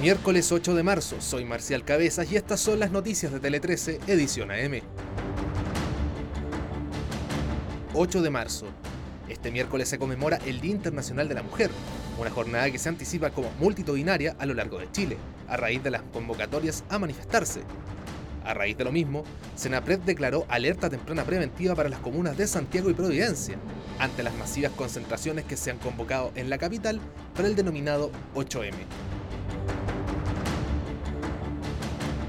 Miércoles 8 de marzo, soy Marcial Cabezas y estas son las noticias de Tele 13, edición AM. 8 de marzo. Este miércoles se conmemora el Día Internacional de la Mujer, una jornada que se anticipa como multitudinaria a lo largo de Chile, a raíz de las convocatorias a manifestarse. A raíz de lo mismo, Senapred declaró alerta temprana preventiva para las comunas de Santiago y Providencia, ante las masivas concentraciones que se han convocado en la capital para el denominado 8M.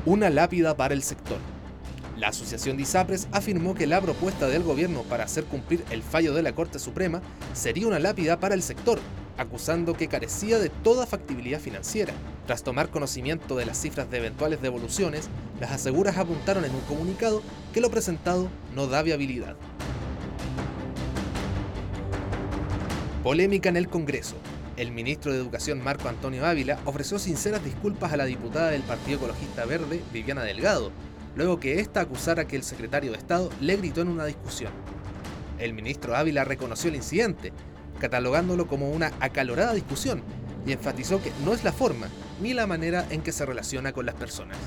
Una lápida para el sector. La Asociación de ISAPRES afirmó que la propuesta del gobierno para hacer cumplir el fallo de la Corte Suprema sería una lápida para el sector, acusando que carecía de toda factibilidad financiera. Tras tomar conocimiento de las cifras de eventuales devoluciones, las aseguras apuntaron en un comunicado que lo presentado no da viabilidad. Polémica en el Congreso. El ministro de Educación Marco Antonio Ávila ofreció sinceras disculpas a la diputada del Partido Ecologista Verde, Viviana Delgado, luego que ésta acusara que el secretario de Estado le gritó en una discusión. El ministro Ávila reconoció el incidente, catalogándolo como una acalorada discusión, y enfatizó que no es la forma ni la manera en que se relaciona con las personas.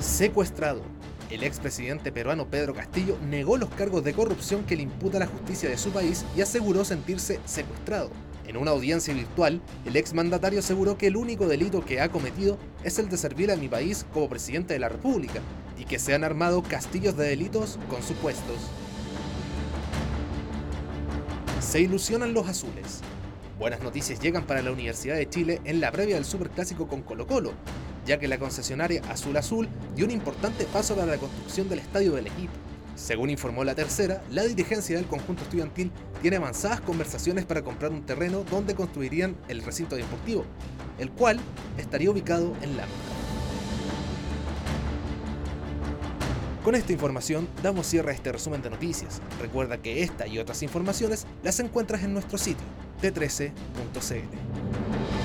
Secuestrado. El expresidente peruano Pedro Castillo negó los cargos de corrupción que le imputa la justicia de su país y aseguró sentirse secuestrado. En una audiencia virtual, el exmandatario aseguró que el único delito que ha cometido es el de servir a mi país como presidente de la República y que se han armado castillos de delitos con supuestos. Se ilusionan los azules. Buenas noticias llegan para la Universidad de Chile en la previa del Superclásico con Colo Colo, ya que la concesionaria Azul Azul dio un importante paso para la construcción del estadio del equipo. Según informó la tercera, la dirigencia del conjunto estudiantil tiene avanzadas conversaciones para comprar un terreno donde construirían el recinto deportivo, el cual estaría ubicado en Lambda. Con esta información damos cierre a este resumen de noticias. Recuerda que esta y otras informaciones las encuentras en nuestro sitio, t13.cl.